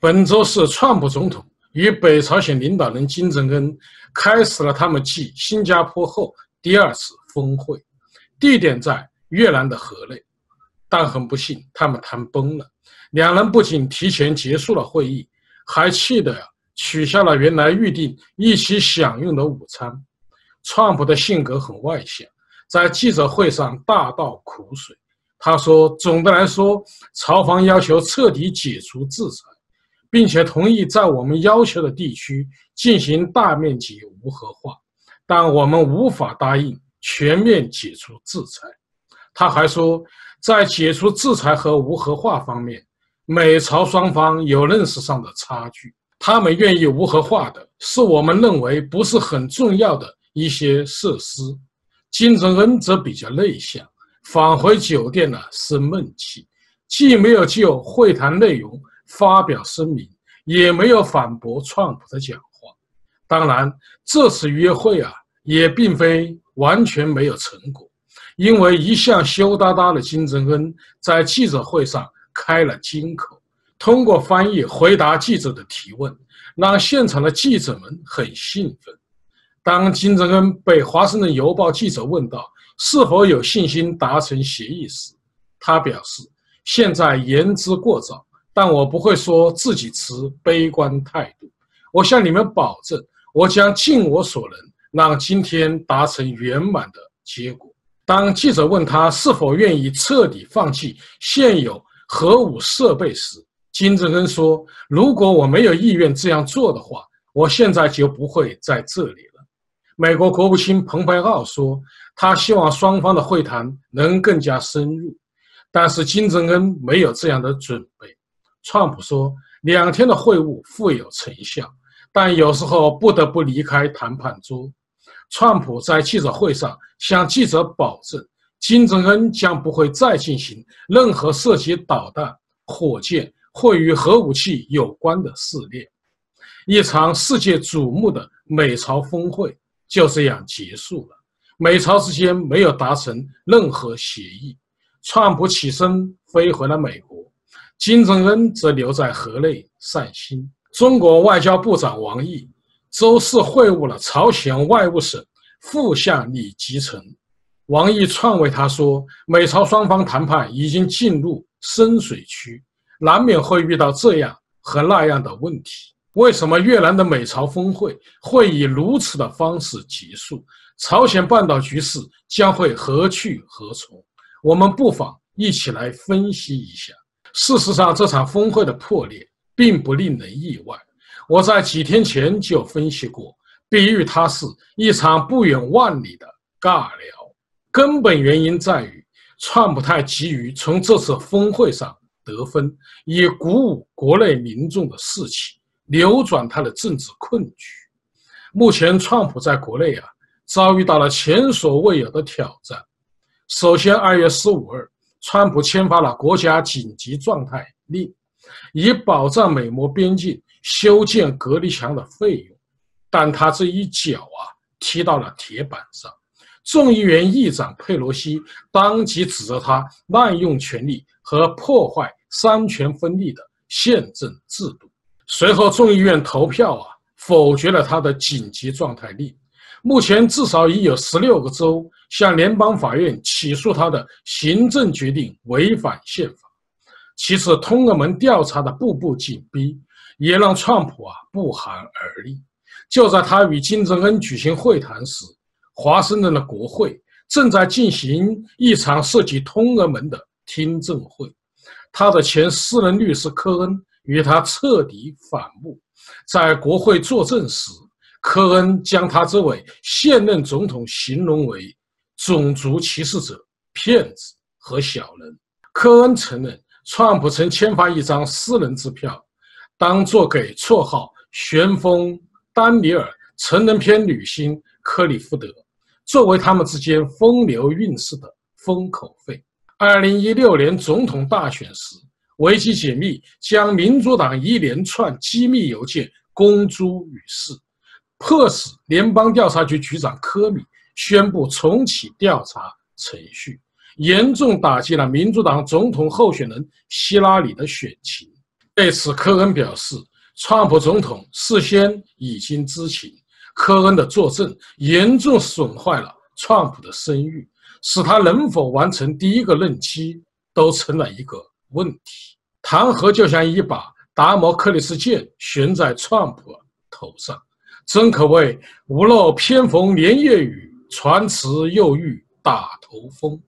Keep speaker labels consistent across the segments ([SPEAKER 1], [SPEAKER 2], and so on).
[SPEAKER 1] 本周是川普总统与北朝鲜领导人金正恩开始了他们继新加坡后第二次峰会，地点在越南的河内。但很不幸，他们谈崩了。两人不仅提前结束了会议，还气得取消了原来预定一起享用的午餐。川普的性格很外向，在记者会上大倒苦水。他说：“总的来说，朝方要求彻底解除制裁。”并且同意在我们要求的地区进行大面积无核化，但我们无法答应全面解除制裁。他还说，在解除制裁和无核化方面，美朝双方有认识上的差距。他们愿意无核化的是我们认为不是很重要的一些设施。金正恩则比较内向，返回酒店呢生闷气，既没有就会谈内容。发表声明，也没有反驳川普的讲话。当然，这次约会啊，也并非完全没有成果，因为一向羞答答的金正恩在记者会上开了金口，通过翻译回答记者的提问，让现场的记者们很兴奋。当金正恩被《华盛顿邮报》记者问到是否有信心达成协议时，他表示：“现在言之过早。”但我不会说自己持悲观态度。我向你们保证，我将尽我所能，让今天达成圆满的结果。当记者问他是否愿意彻底放弃现有核武设备时，金正恩说：“如果我没有意愿这样做的话，我现在就不会在这里了。”美国国务卿蓬佩奥说：“他希望双方的会谈能更加深入，但是金正恩没有这样的准备。”川普说，两天的会晤富有成效，但有时候不得不离开谈判桌。川普在记者会上向记者保证，金正恩将不会再进行任何涉及导弹、火箭或与核武器有关的试炼。一场世界瞩目的美朝峰会就这样结束了。美朝之间没有达成任何协议。川普起身飞回了美国。金正恩则留在河内散心。中国外交部长王毅周四会晤了朝鲜外务省副相李吉成。王毅劝慰他说：“美朝双方谈判已经进入深水区，难免会遇到这样和那样的问题。为什么越南的美朝峰会会以如此的方式结束？朝鲜半岛局势将会何去何从？我们不妨一起来分析一下。”事实上，这场峰会的破裂并不令人意外。我在几天前就分析过，比喻它是一场不远万里的尬聊。根本原因在于，川普太急于从这次峰会上得分，以鼓舞国内民众的士气，扭转他的政治困局。目前，川普在国内啊，遭遇到了前所未有的挑战。首先，二月十五日。川普签发了国家紧急状态令，以保障美墨边境修建隔离墙的费用，但他这一脚啊踢到了铁板上。众议院议长佩洛西当即指责他滥用权力和破坏三权分立的宪政制度。随后，众议院投票啊否决了他的紧急状态令。目前至少已有十六个州向联邦法院起诉他的行政决定违反宪法。其次，通俄门调查的步步紧逼，也让川普啊不寒而栗。就在他与金正恩举行会谈时，华盛顿的国会正在进行一场涉及通俄门的听证会。他的前私人律师科恩与他彻底反目，在国会作证时。科恩将他这位现任总统形容为种族歧视者、骗子和小人。科恩承认，川普曾签发一张私人支票，当做给绰号“旋风丹尼尔”成人片女星克里夫德作为他们之间风流韵事的封口费。二零一六年总统大选时，维基解密将民主党一连串机密邮件公诸于世。迫使联邦调查局局长科米宣布重启调查程序，严重打击了民主党总统候选人希拉里的选情。对此，科恩表示，川普总统事先已经知情，科恩的作证严重损坏了川普的声誉，使他能否完成第一个任期都成了一个问题。弹劾就像一把达摩克利斯剑悬在川普头上，真可谓屋漏偏逢连夜雨，船迟又遇打头风。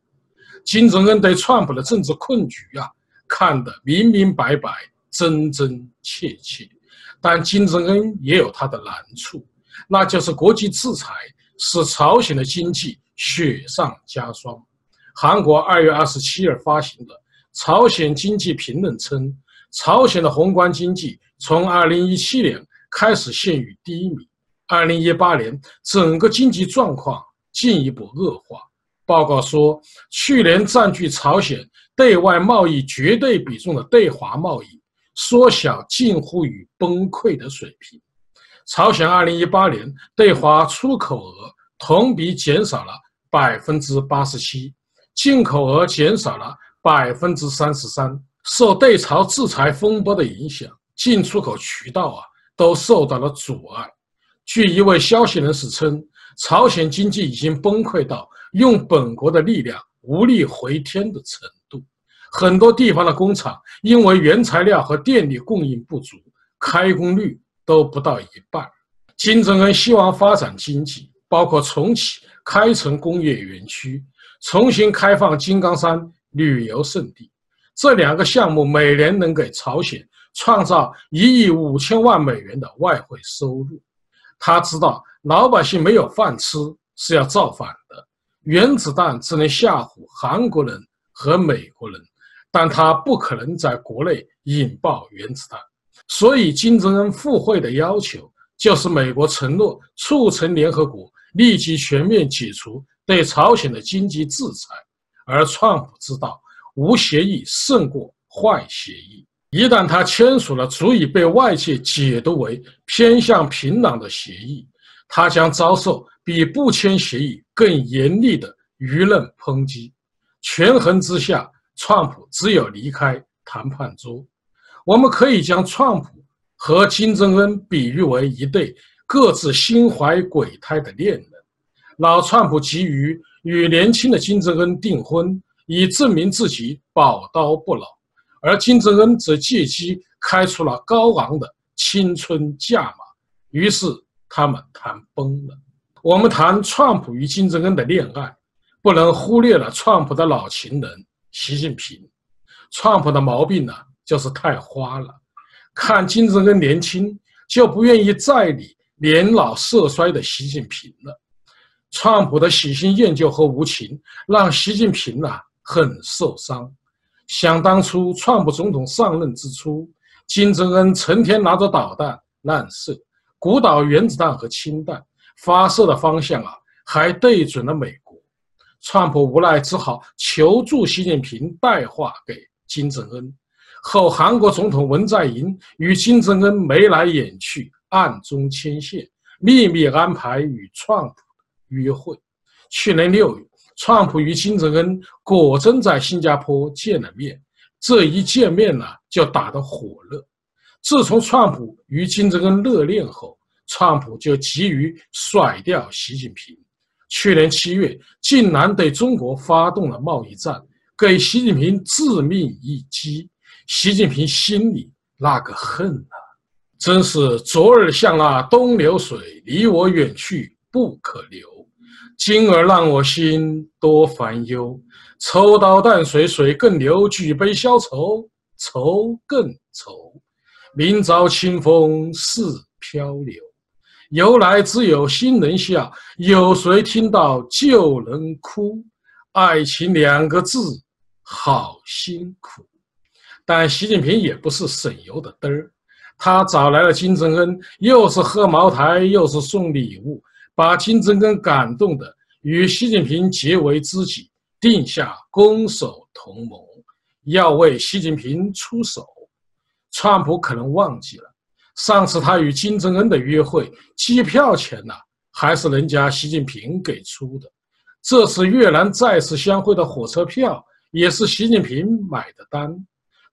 [SPEAKER 1] 金正恩对川普的政治困局啊，看得明明白白。真真切切，但金正恩也有他的难处，那就是国际制裁使朝鲜的经济雪上加霜。韩国二月二十七日发行的《朝鲜经济评论》称，朝鲜的宏观经济从二零一七年开始陷于低迷，二零一八年整个经济状况进一步恶化。报告说，去年占据朝鲜对外贸易绝对比重的对华贸易。缩小近乎于崩溃的水平。朝鲜2018年对华出口额同比减少了百分之八十七，进口额减少了百分之三十三。受对朝制裁风波的影响，进出口渠道啊都受到了阻碍。据一位消息人士称，朝鲜经济已经崩溃到用本国的力量无力回天的程度。很多地方的工厂因为原材料和电力供应不足，开工率都不到一半。金正恩希望发展经济，包括重启开城工业园区、重新开放金刚山旅游胜地。这两个项目每年能给朝鲜创造一亿五千万美元的外汇收入。他知道老百姓没有饭吃是要造反的，原子弹只能吓唬韩国人和美国人。但他不可能在国内引爆原子弹，所以金正恩赴会的要求就是美国承诺促成联合国立即全面解除对朝鲜的经济制裁。而川普知道，无协议胜过坏协议。一旦他签署了足以被外界解读为偏向平壤的协议，他将遭受比不签协议更严厉的舆论抨击。权衡之下。川普只有离开谈判桌。我们可以将川普和金正恩比喻为一对各自心怀鬼胎的恋人。老川普急于与年轻的金正恩订婚，以证明自己宝刀不老；而金正恩则借机开出了高昂的青春价码。于是他们谈崩了。我们谈川普与金正恩的恋爱，不能忽略了川普的老情人。习近平，川普的毛病呢，就是太花了。看金正恩年轻，就不愿意再理年老色衰的习近平了。川普的喜新厌旧和无情，让习近平呐很受伤。想当初，川普总统上任之初，金正恩成天拿着导弹乱射，鼓捣原子弹和氢弹，发射的方向啊，还对准了美国。川普无奈，只好求助习近平带话给金正恩。后韩国总统文在寅与金正恩眉来眼去，暗中牵线，秘密安排与川普约会。去年六月，川普与金正恩果真在新加坡见了面。这一见面呢，就打得火热。自从川普与金正恩热恋后，川普就急于甩掉习近平。去年七月，竟然对中国发动了贸易战，给习近平致命一击。习近平心里那个恨啊，真是昨日像那东流水，离我远去不可留；今儿让我心多烦忧，抽刀断水水更流，举杯消愁愁更愁。明朝清风似飘流。由来只有新人笑，有谁听到旧人哭？爱情两个字，好辛苦。但习近平也不是省油的灯儿，他找来了金正恩，又是喝茅台，又是送礼物，把金正恩感动的与习近平结为知己，定下攻守同盟，要为习近平出手。川普可能忘记了。上次他与金正恩的约会，机票钱呢还是人家习近平给出的。这次越南再次相会的火车票也是习近平买的单。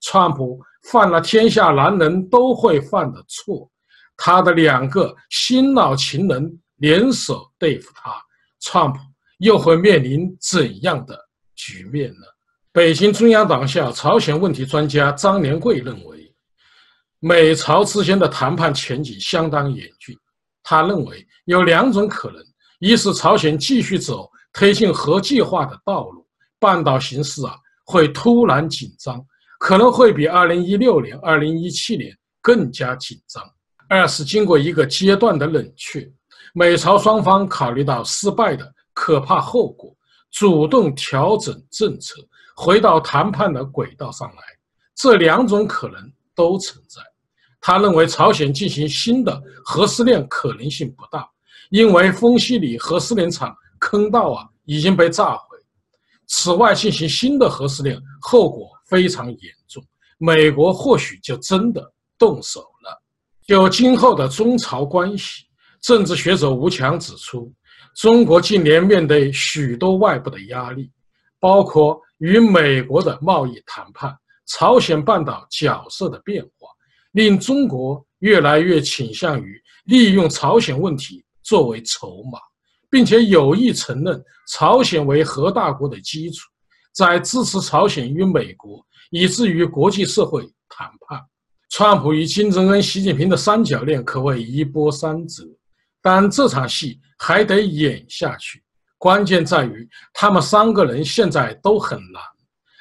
[SPEAKER 1] 川普犯了天下男人都会犯的错。他的两个新老情人联手对付他，川普又会面临怎样的局面呢？北京中央党校朝鲜问题专家张连贵认为，美朝之间的谈判前景相当严峻。他认为有两种可能：一是朝鲜继续走推进核计划的道路，半岛形势啊会突然紧张，可能会比2016年、2017年更加紧张；二是经过一个阶段的冷却，美朝双方考虑到失败的可怕后果，主动调整政策。回到谈判的轨道上来，这两种可能都存在。他认为朝鲜进行新的核试验可能性不大，因为丰西里核试验场坑道啊已经被炸毁。此外，进行新的核试验后果非常严重，美国或许就真的动手了。就今后的中朝关系，政治学者吴强指出，中国近年面对许多外部的压力，包括。与美国的贸易谈判，朝鲜半岛角色的变化，令中国越来越倾向于利用朝鲜问题作为筹码，并且有意承认朝鲜为核大国的基础，在支持朝鲜与美国以至于国际社会谈判。川普与金正恩、习近平的三角恋可谓一波三折，但这场戏还得演下去。关键在于，他们三个人现在都很难，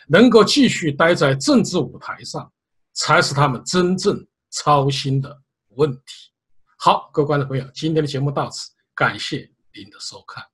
[SPEAKER 1] 能够继续待在政治舞台上，才是他们真正操心的问题。好，各位观众朋友，今天的节目到此，感谢您的收看。